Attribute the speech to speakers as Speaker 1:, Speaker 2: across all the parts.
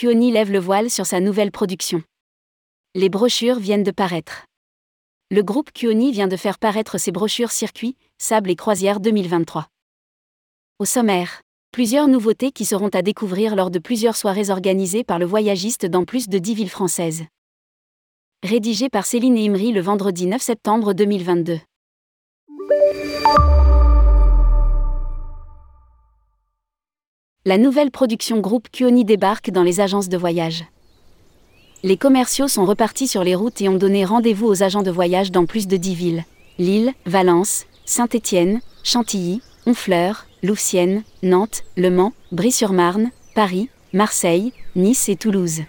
Speaker 1: Kuoni lève le voile sur sa nouvelle production. Les brochures viennent de paraître. Le groupe Kuoni vient de faire paraître ses brochures Circuit, Sable et Croisière 2023. Au sommaire, plusieurs nouveautés qui seront à découvrir lors de plusieurs soirées organisées par le voyagiste dans plus de 10 villes françaises. Rédigé par Céline Imri le vendredi 9 septembre 2022. La nouvelle production groupe Kuoni débarque dans les agences de voyage. Les commerciaux sont repartis sur les routes et ont donné rendez-vous aux agents de voyage dans plus de 10 villes. Lille, Valence, Saint-Étienne, Chantilly, Honfleur, Louvciennes, Nantes, Le Mans, Brie-sur-Marne, Paris, Marseille, Nice et Toulouse.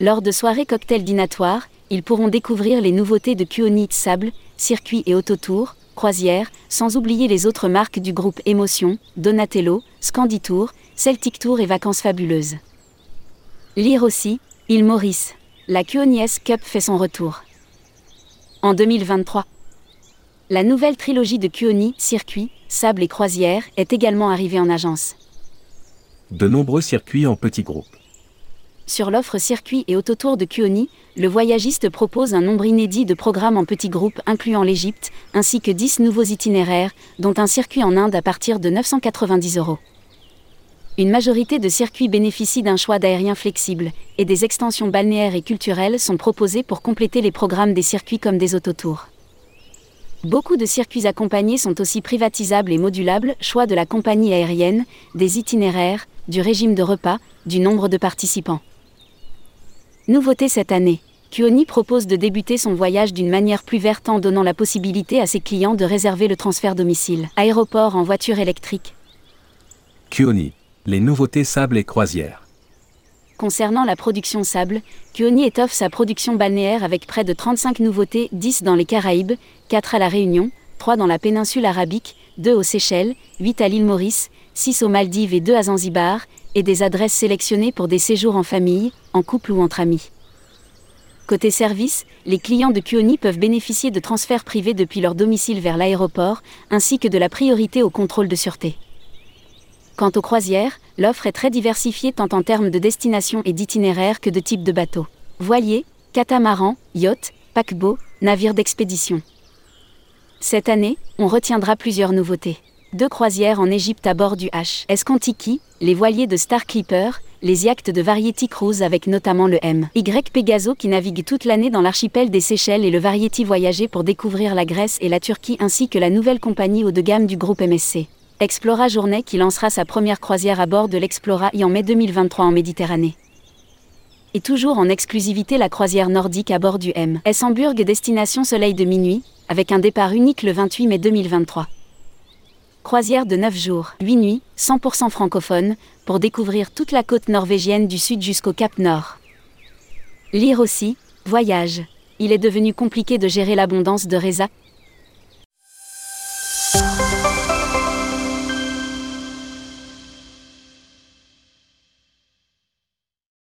Speaker 1: Lors de soirées cocktail dinatoires, ils pourront découvrir les nouveautés de Kuoni Sable, circuit et autotour, croisière, sans oublier les autres marques du groupe Émotion, Donatello, Scanditour, Celtic Tour et Vacances Fabuleuses. Lire aussi, Il Maurice. La Kuonies Cup fait son retour. En 2023. La nouvelle trilogie de Kuoni, Circuit, Sable et Croisière, est également arrivée en agence.
Speaker 2: De nombreux circuits en petits groupes.
Speaker 1: Sur l'offre circuit et autotour de Kuoni, le voyagiste propose un nombre inédit de programmes en petits groupes incluant l'Égypte, ainsi que 10 nouveaux itinéraires, dont un circuit en Inde à partir de 990 euros. Une majorité de circuits bénéficient d'un choix d'aériens flexibles, et des extensions balnéaires et culturelles sont proposées pour compléter les programmes des circuits comme des autotours. Beaucoup de circuits accompagnés sont aussi privatisables et modulables, choix de la compagnie aérienne, des itinéraires, du régime de repas, du nombre de participants. Nouveauté cette année. Kuoni propose de débuter son voyage d'une manière plus verte en donnant la possibilité à ses clients de réserver le transfert domicile. Aéroport en voiture électrique.
Speaker 2: Kuoni. Les nouveautés sable et croisière.
Speaker 1: Concernant la production sable, Kuoni étoffe sa production balnéaire avec près de 35 nouveautés, 10 dans les Caraïbes, 4 à la Réunion, 3 dans la péninsule arabique, 2 aux Seychelles, 8 à l'île Maurice, 6 aux Maldives et 2 à Zanzibar, et des adresses sélectionnées pour des séjours en famille, en couple ou entre amis. Côté service, les clients de Kuoni peuvent bénéficier de transferts privés depuis leur domicile vers l'aéroport, ainsi que de la priorité au contrôle de sûreté. Quant aux croisières, l'offre est très diversifiée tant en termes de destination et d'itinéraire que de type de bateau. Voilier, catamaran, yacht, paquebot, navire d'expédition. Cette année, on retiendra plusieurs nouveautés deux croisières en Égypte à bord du HS Contiki, les voiliers de Star Clipper, les yachts de Variety Cruise avec notamment le M. Y Pegaso qui navigue toute l'année dans l'archipel des Seychelles et le Variety Voyager pour découvrir la Grèce et la Turquie ainsi que la nouvelle compagnie haut de gamme du groupe MSC. Explora Journée qui lancera sa première croisière à bord de l'Explora I en mai 2023 en Méditerranée. Et toujours en exclusivité la croisière nordique à bord du M. S. Hamburg destination Soleil de minuit, avec un départ unique le 28 mai 2023 croisière de 9 jours, 8 nuits, 100% francophone, pour découvrir toute la côte norvégienne du sud jusqu'au Cap Nord. Lire aussi, voyage. Il est devenu compliqué de gérer l'abondance de Reza,